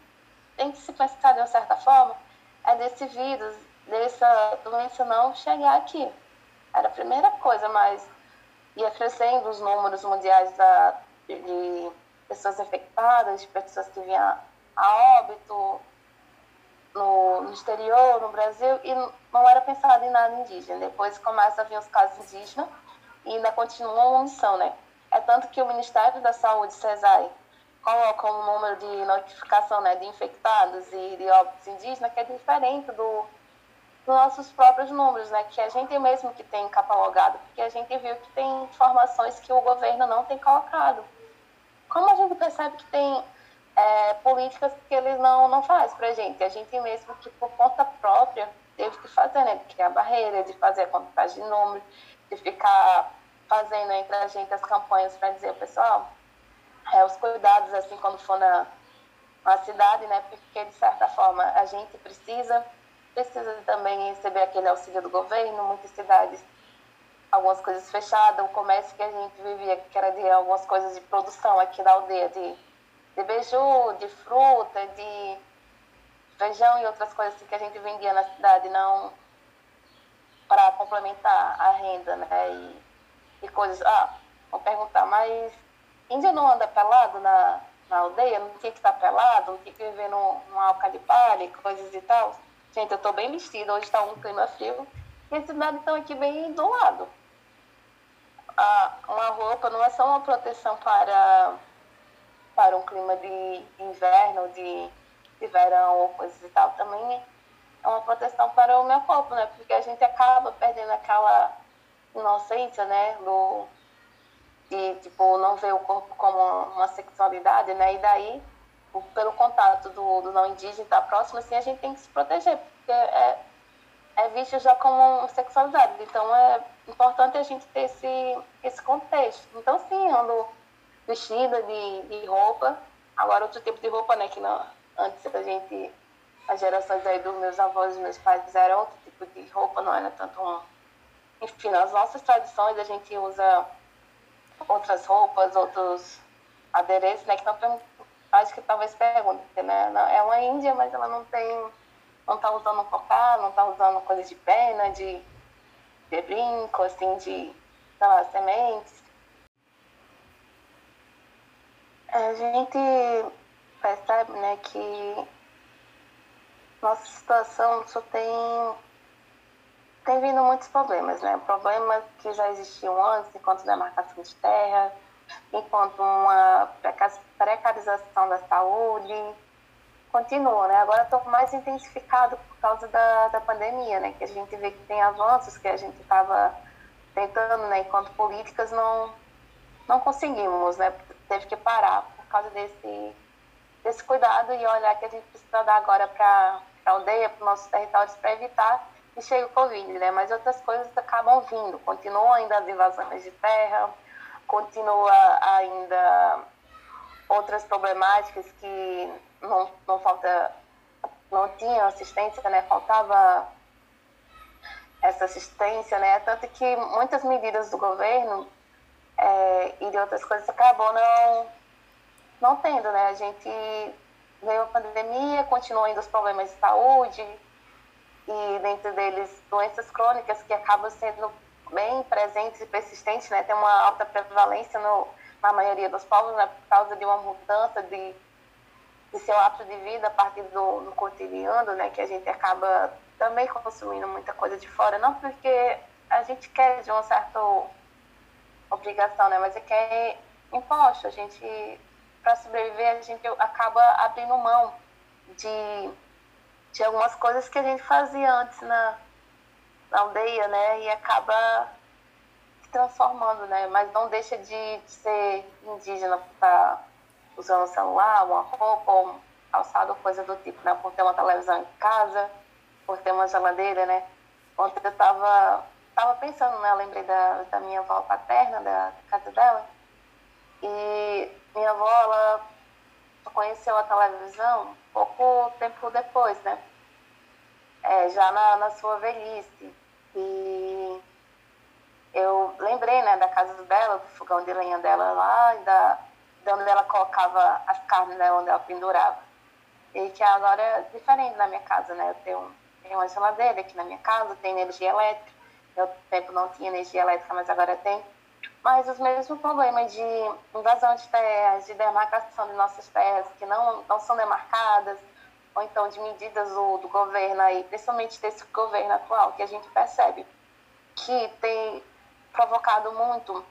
tem que se pensar de uma certa forma, é desse vírus, dessa doença não chegar aqui. Era a primeira coisa, mas ia crescendo os números mundiais da, de pessoas infectadas, de pessoas que vinham a óbito, no, no exterior, no Brasil, e não era pensado em nada indígena. Depois começa a vir os casos indígenas e ainda continua uma omissão, né? É tanto que o Ministério da Saúde, CESAI, coloca um número de notificação né, de infectados e de óbitos indígenas que é diferente do, nossos próprios números, né? Que a gente mesmo que tem catalogado, porque a gente viu que tem informações que o governo não tem colocado. Como a gente percebe que tem é, políticas que eles não, não fazem a gente. A gente mesmo que por conta própria teve que fazer, né? De criar barreira, de fazer a contagem de números, de ficar fazendo entre a gente as campanhas para dizer, pessoal, é, os cuidados, assim, quando for na, na cidade, né? Porque, de certa forma, a gente precisa, precisa também receber aquele auxílio do governo, muitas cidades algumas coisas fechadas, o comércio que a gente vivia, que era de algumas coisas de produção aqui da aldeia, de de beiju, de fruta, de feijão e outras coisas assim que a gente vendia na cidade, não para complementar a renda, né? E, e coisas. Ah, vão perguntar, mas índio não anda pelado na, na aldeia? Não tinha que estar pelado? Não tinha que viver num, num alcalipalha, coisas e tal? Gente, eu estou bem vestida, hoje está um clima frio. E esses lados estão aqui bem do lado. Ah, uma roupa não é só uma proteção para, para um clima de inverno, de, de verão ou coisas e tal. Também é uma proteção para o meu corpo, né? Porque a gente acaba perdendo aquela inocência, né? Do, de, tipo, não ver o corpo como uma sexualidade, né? E daí, pelo contato do, do não indígena estar próximo, assim, a gente tem que se proteger, porque é, é visto já como sexualidade. Então, é importante a gente ter esse, esse contexto. Então, sim, ando vestida de, de roupa. Agora, outro tipo de roupa, né? Que não, antes a gente as gerações aí dos meus avós e meus pais fizeram outro tipo de roupa, não era tanto um. Enfim, nas nossas tradições a gente usa outras roupas, outros adereços, né? Que não, acho que talvez pergunte, né? É uma índia, mas ela não tem. Não tá usando cocá, não tá usando coisas de pena, de, de brinco, assim, de, sei lá, sementes. A gente percebe, né, que nossa situação só tem tem vindo muitos problemas, né? Problemas que já existiam antes, enquanto demarcação de terra, enquanto uma precarização da saúde, continua, né? Agora estou mais intensificado por causa da, da pandemia, né? Que a gente vê que tem avanços que a gente estava tentando, né? Enquanto políticas não não conseguimos, né? Teve que parar por causa desse desse cuidado e olhar que a gente precisa dar agora para a aldeia, para os nossos territórios, para evitar que chegue o Covid, né? Mas outras coisas acabam vindo. Continuam ainda as invasões de terra, continua ainda outras problemáticas que não, não falta, não tinha assistência, né? Faltava essa assistência, né? Tanto que muitas medidas do governo é, e de outras coisas acabou não, não tendo, né? A gente veio a pandemia, continuam ainda os problemas de saúde, e dentro deles doenças crônicas que acabam sendo bem presentes e persistentes, né? Tem uma alta prevalência no, na maioria dos povos, né? Por causa de uma mudança de, de seu hábito de vida a partir do, do cotidiano, né? Que a gente acaba também consumindo muita coisa de fora, não porque a gente quer de uma certa obrigação, né? Mas é que é imposto, a gente para sobreviver, a gente acaba abrindo mão de, de algumas coisas que a gente fazia antes na, na aldeia, né? E acaba se transformando, né? Mas não deixa de, de ser indígena por estar usando um celular, uma roupa, um calçado, coisa do tipo, né? Por ter uma televisão em casa, por ter uma geladeira, né? Ontem eu estava tava pensando, né? Eu lembrei da, da minha avó paterna, da casa dela, e minha avó, ela conheceu a televisão pouco tempo depois, né? É, já na, na sua velhice. E eu lembrei, né, da casa dela, do fogão de lenha dela lá, da, de onde ela colocava as carnes, né, onde ela pendurava. E que agora é diferente na minha casa, né? Eu tenho, tenho uma geladeira aqui na minha casa, tem energia elétrica. Eu tempo não tinha energia elétrica, mas agora tem mas os mesmos problemas de invasão de terras, de demarcação de nossas terras que não, não são demarcadas, ou então de medidas do, do governo aí, principalmente desse governo atual, que a gente percebe que tem provocado muito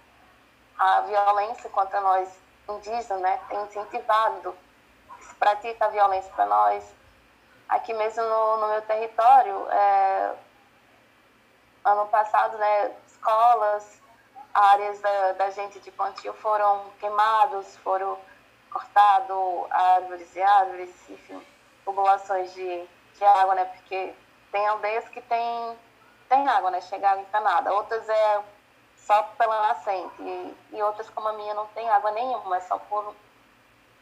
a violência contra nós indígenas, né? Tem incentivado, se pratica a violência para nós. Aqui mesmo no, no meu território, é, ano passado, né, escolas, áreas da, da gente de plantio foram queimados, foram cortados árvores e árvores, enfim, populações de, de água, né? Porque tem aldeias que tem, tem água, né? Chega água encanada. Outras é só pela nascente. E, e outras, como a minha, não tem água nenhuma, é só por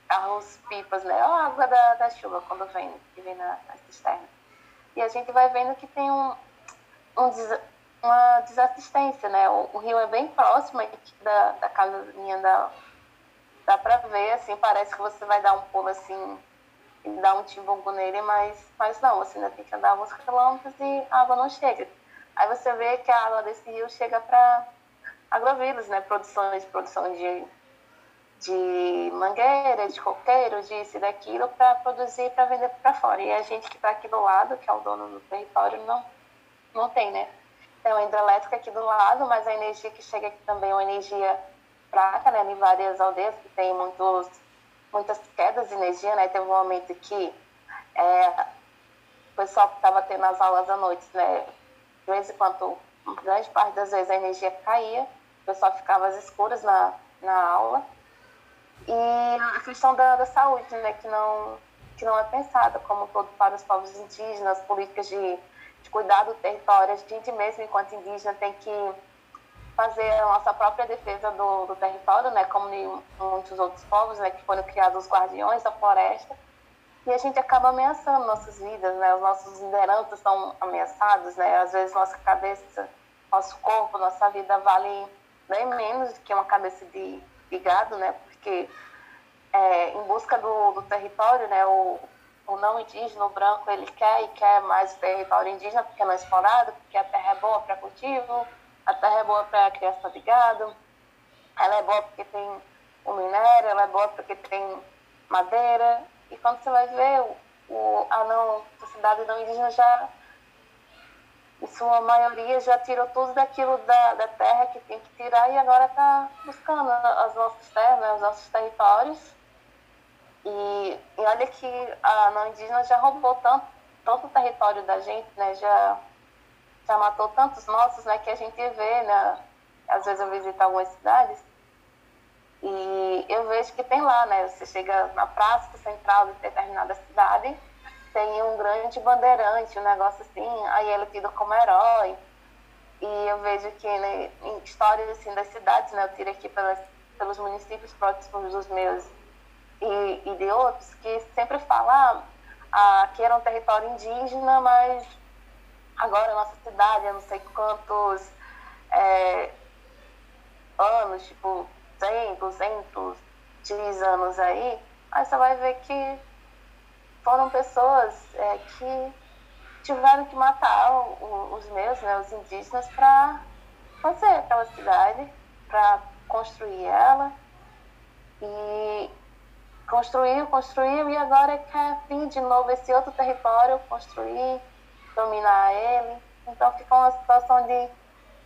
carros pipas, né? A água da, da chuva, quando vem, que vem na, na cisterna. E a gente vai vendo que tem um, um uma desassistência, né? O, o, rio é bem próximo da, da casa minha, da, dá para ver, assim, parece que você vai dar um pulo assim dar um timbugo nele, mas, mas não, você ainda tem que andar alguns quilômetros e a água não chega. Aí você vê que a água desse rio chega para agrovilas, né? Produções, produção de, de mangueira, de coqueiro, disso e daquilo, para produzir para vender para fora. E a gente que está aqui do lado, que é o dono do território, não, não tem, né? Tem uma hidrelétrica aqui do lado, mas a energia que chega aqui também é uma energia fraca, né? Em várias aldeias que tem muitos muitas quedas de energia, né? Teve um momento que é, o pessoal estava tendo as aulas à noite, né? De vez em quando, grande parte das vezes a energia caía, o pessoal ficava às escuras na, na aula. E a questão da, da saúde, né? Que não, que não é pensada como todo para os povos indígenas, políticas de, de cuidar do território. A gente mesmo, enquanto indígena, tem que fazer a nossa própria defesa do, do território, né, como muitos outros povos, né, que foram criados os guardiões da floresta, e a gente acaba ameaçando nossas vidas, né, os nossos lideranças estão ameaçados, né, às vezes nossa cabeça, nosso corpo, nossa vida vale bem menos do que uma cabeça de, de gado, né, porque é, em busca do, do território, né, o, o não indígena, o branco, ele quer e quer mais o território indígena porque não é explorado, porque a terra é boa para cultivo, a terra é boa para a criação de gado, ela é boa porque tem o minério, ela é boa porque tem madeira. E quando você vai ver, o, a não, a cidade não indígena já, em sua maioria, já tirou tudo daquilo da, da terra que tem que tirar e agora está buscando as nossas terras, né, os nossos territórios. E, e olha que a não indígena já roubou tanto, tanto território da gente, né? Já já matou tantos nossos, né, que a gente vê, né, às vezes eu visito algumas cidades e eu vejo que tem lá, né, você chega na praça central de determinada cidade, tem um grande bandeirante, um negócio assim, aí ele é tido como herói, e eu vejo que né, em histórias assim das cidades, né, eu tiro aqui pelas, pelos municípios próximos dos meus e, e de outros, que sempre falam, ah, aqui era um território indígena, mas agora nossa cidade, eu não sei quantos é, anos, tipo 100, 200, X anos aí, aí você vai ver que foram pessoas é, que tiveram que matar o, os meus, né, os indígenas, para fazer aquela cidade, para construir ela. E construiu, construiu, e agora quer vir de novo esse outro território, construir dominar ele. Então fica uma situação de,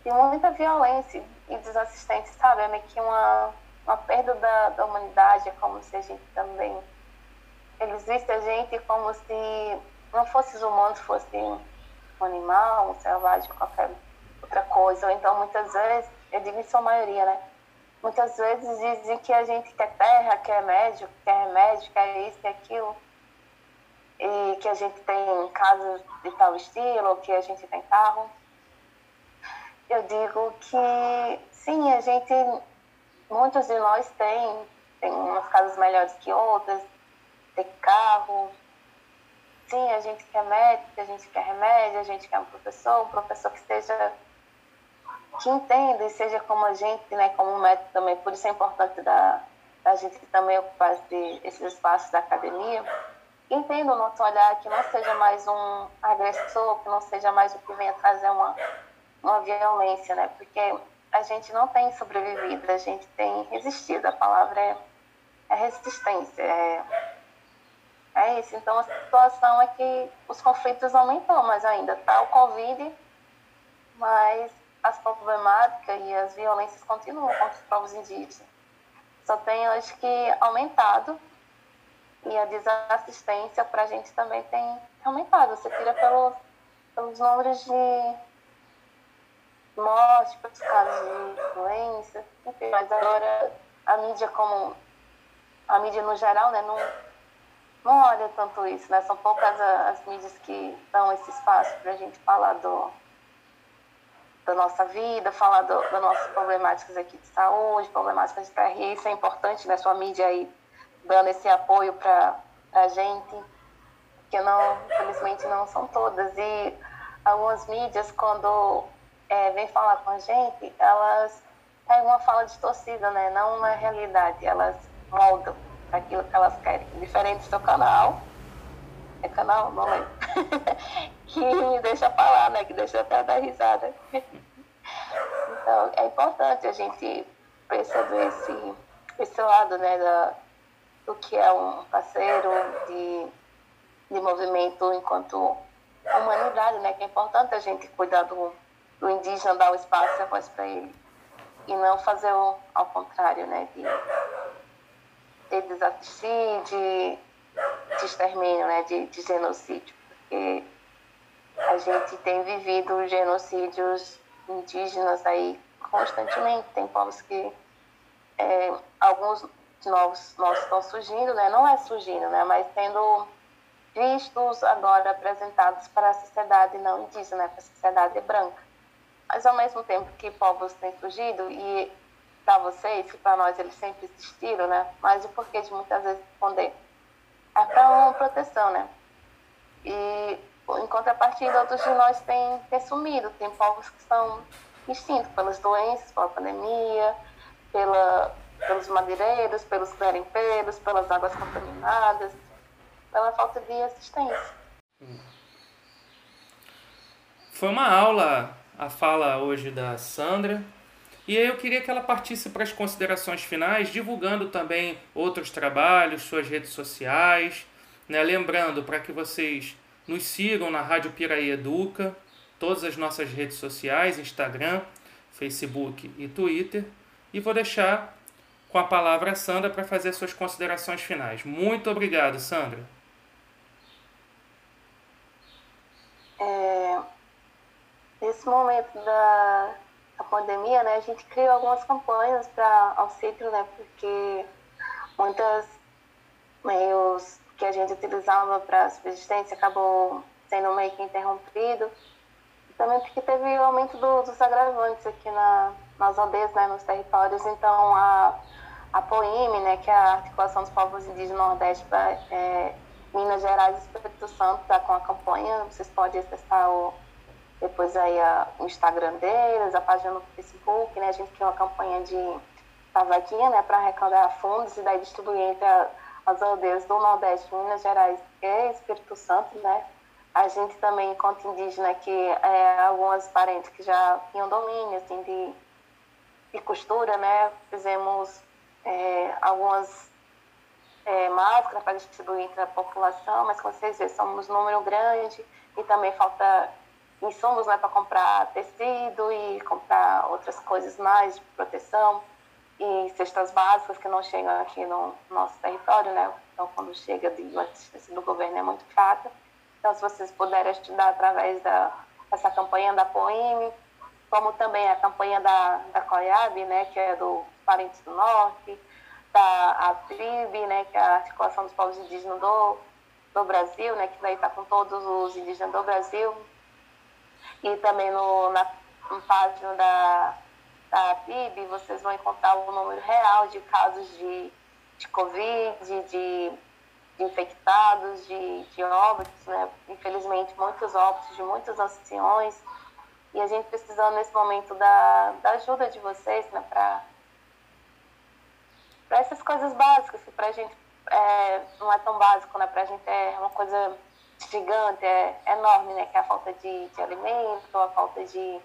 de muita violência e desassistência, sabe? É meio que uma, uma perda da, da humanidade, é como se a gente também. Eles vissem a gente como se não fosse humanos, fosse um animal, um selvagem, qualquer outra coisa. Então, muitas vezes, eu digo em sua maioria, né? Muitas vezes dizem que a gente quer terra, quer médico, quer remédio, quer isso, quer aquilo e que a gente tem casas de tal estilo, que a gente tem carro. Eu digo que sim, a gente, muitos de nós tem, tem umas casas melhores que outras, tem carro. Sim, a gente quer médico, a gente quer remédio, a gente quer um professor, um professor que seja que entenda e seja como a gente, né, como médico também. Por isso é importante da, da gente também ocupar esse, esses espaços da academia entenda o nosso olhar, que não seja mais um agressor, que não seja mais o que venha trazer uma, uma violência, né? Porque a gente não tem sobrevivido, a gente tem resistido. A palavra é, é resistência, é, é isso. Então a situação é que os conflitos aumentam mais ainda. Tá o Covid, mas as problemáticas e as violências continuam contra os povos indígenas. Só tem hoje que aumentado e a desassistência para a gente também tem aumentado. Você tira pelo, pelos números de morte, pelos casos de doença, mas agora a mídia como a mídia no geral, né, não, não olha tanto isso, né? São poucas as mídias que dão esse espaço para a gente falar do, da nossa vida, falar do, das nossas problemáticas aqui de saúde, problemáticas de TRI, isso é importante, né? Sua mídia aí dando esse apoio para a gente, que não, infelizmente não são todas. E algumas mídias, quando é, vêm falar com a gente, elas pegam uma fala distorcida, né? não uma realidade, elas moldam aquilo que elas querem. Diferente do canal, é canal, não lembro, que me deixa falar, né, que deixa até dar risada. Então, é importante a gente perceber esse, esse lado, né, da, do que é um parceiro de, de movimento enquanto humanidade, né, que é importante a gente cuidar do, do indígena, dar o espaço e a voz para ele. E não fazer o, ao contrário, né, de, de desassistir, de, de extermínio, né, de, de genocídio. Porque a gente tem vivido genocídios indígenas aí constantemente. Tem povos que é, alguns novos, novos estão surgindo, né? Não é surgindo, né? Mas sendo vistos agora apresentados para a sociedade não indígena, para a sociedade branca. Mas ao mesmo tempo que povos têm surgido e para vocês, que para nós eles sempre existiram, né? Mas o porquê de muitas vezes responder é para uma proteção, né? E em contrapartida, outros de nós têm, têm sumido. Tem povos que estão extintos pelas doenças, pela pandemia, pela, pelos madeireiros, pelos garimpeiros, pelas águas contaminadas, pela falta de assistência. Foi uma aula a fala hoje da Sandra. E aí eu queria que ela partisse para as considerações finais, divulgando também outros trabalhos, suas redes sociais, né? lembrando para que vocês nos sigam na Rádio Piraí Educa, todas as nossas redes sociais, Instagram, Facebook e Twitter. E vou deixar com a palavra a Sandra para fazer suas considerações finais. Muito obrigado, Sandra. É, nesse momento da, da pandemia, né, a gente criou algumas campanhas para auxílio, né, porque muitas meios que a gente utilizava para subsistência acabou sendo meio que interrompido. Também porque teve o aumento do, dos agravantes aqui na, nas aldeias, né, nos territórios. Então, a, a POIME, né, que é a Articulação dos Povos Indígenas do Nordeste para é, Minas Gerais e Espírito Santo, está com a campanha. Vocês podem acessar o, depois aí a, o Instagram deles, a página no Facebook. Né, a gente tem uma campanha de vaquinha né, para arrecadar fundos e daí distribuir entre a as aldeias do Nordeste, Minas Gerais e Espírito Santo, né? A gente também, enquanto indígena, que é, algumas parentes que já tinham domínio, assim, de, de costura, né? Fizemos é, algumas é, máscaras para distribuir entre a população, mas como vocês veem, somos um número grande e também falta insumos né, para comprar tecido e comprar outras coisas mais de proteção e cestas básicas que não chegam aqui no nosso território, né? Então, quando chega de assistência do governo é muito fraca. Então, se vocês puderem estudar através da essa campanha da POIME, como também a campanha da, da COIAB, né, que é do Parentes do Norte, da ATRIB, né, que é a Articulação dos Povos Indígenas do, do Brasil, né, que vai estar com todos os indígenas do Brasil, e também no, na, na página da da vocês vão encontrar o número real de casos de, de Covid, de, de infectados, de, de óbitos, né? Infelizmente, muitos óbitos de muitos anciões. E a gente precisando nesse momento da, da ajuda de vocês, né? Para essas coisas básicas, que para a gente é, não é tão básico, né? Para a gente é uma coisa gigante, é, é enorme, né? Que é a falta de, de alimento, a falta de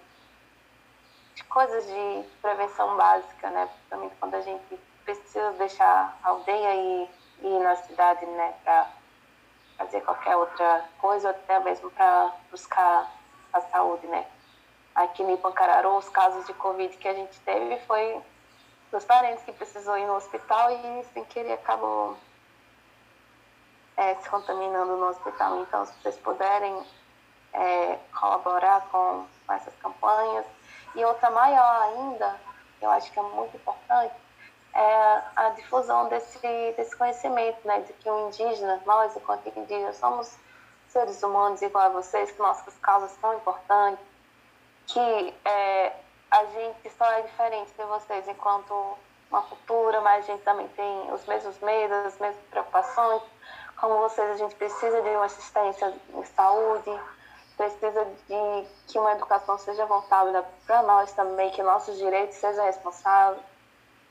coisas de prevenção básica, né? Principalmente quando a gente precisa deixar a aldeia e, ir na cidade, né? Para fazer qualquer outra coisa, até mesmo para buscar a saúde, né? Aqui em Pancararu, os casos de Covid que a gente teve foi dos parentes que precisou ir no hospital e sem querer acabou é, se contaminando no hospital. Então, se vocês puderem é, colaborar com essas campanhas, e outra maior ainda, que eu acho que é muito importante, é a difusão desse, desse conhecimento, né, de que o indígena, nós, enquanto indígenas, somos seres humanos igual a vocês, que nossas causas são importantes, que é, a gente só é diferente de vocês enquanto uma cultura, mas a gente também tem os mesmos medos, as mesmas preocupações. Como vocês, a gente precisa de uma assistência em saúde, precisa de que uma educação seja voltada para nós também, que nossos direitos sejam responsáveis,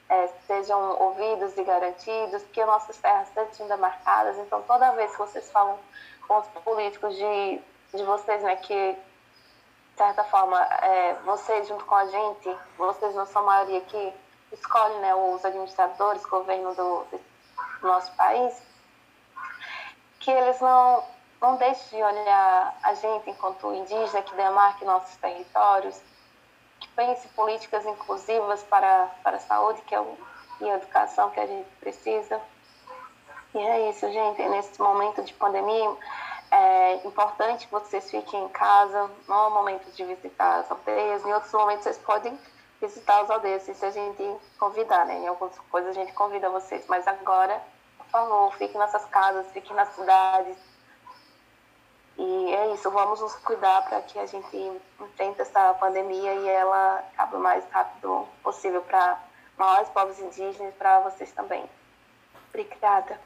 é, sejam ouvidos e garantidos, que nossas terras sejam demarcadas. Então, toda vez que vocês falam com os políticos de, de vocês, né, que, certa forma, é, vocês junto com a gente, vocês não são a maioria que escolhe né, os administradores, governo do, do nosso país, que eles não, não deixem de olhar a gente enquanto indígena que demarque nossos territórios, que pense políticas inclusivas para, para a saúde que é o, e a educação que a gente precisa. E é isso, gente. Nesse momento de pandemia, é importante que vocês fiquem em casa. Não é o momento de visitar as aldeias. Em outros momentos, vocês podem visitar as aldeias, se a gente convidar, né? Em algumas coisas a gente convida vocês. Mas agora, por favor, fiquem nessas casas, fiquem nas cidades. E é isso, vamos nos cuidar para que a gente enfrente essa pandemia e ela acabe o mais rápido possível para nós, povos indígenas, para vocês também. Obrigada.